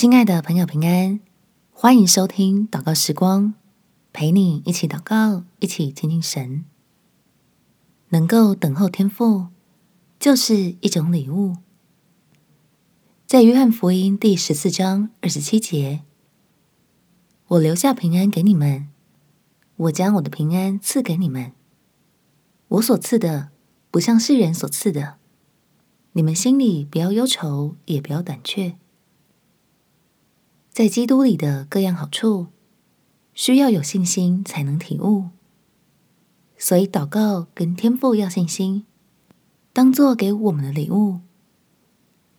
亲爱的朋友，平安，欢迎收听祷告时光，陪你一起祷告，一起亲近神。能够等候天父，就是一种礼物。在约翰福音第十四章二十七节，我留下平安给你们，我将我的平安赐给你们。我所赐的，不像世人所赐的。你们心里不要忧愁，也不要胆怯。在基督里的各样好处，需要有信心才能体悟。所以祷告跟天父要信心，当做给我们的礼物，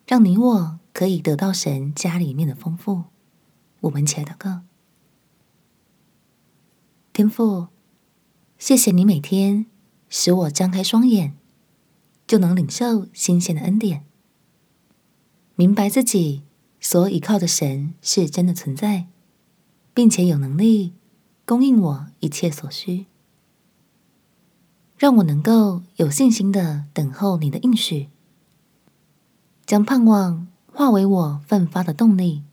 让你我可以得到神家里面的丰富。我们起来祷告，天父，谢谢你每天。使我张开双眼，就能领受新鲜的恩典，明白自己所依靠的神是真的存在，并且有能力供应我一切所需，让我能够有信心的等候你的应许，将盼望化为我奋发的动力，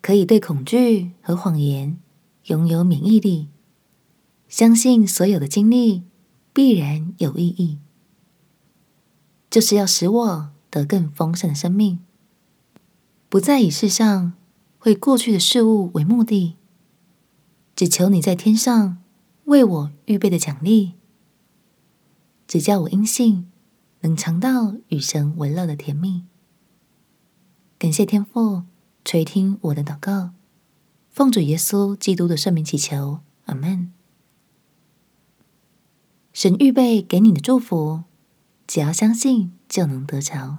可以对恐惧和谎言拥有免疫力。相信所有的经历必然有意义，就是要使我得更丰盛的生命，不再以世上会过去的事物为目的，只求你在天上为我预备的奖励，只叫我因信能尝到与神为乐的甜蜜。感谢天父垂听我的祷告，奉主耶稣基督的圣名祈求，阿门。神预备给你的祝福，只要相信就能得着。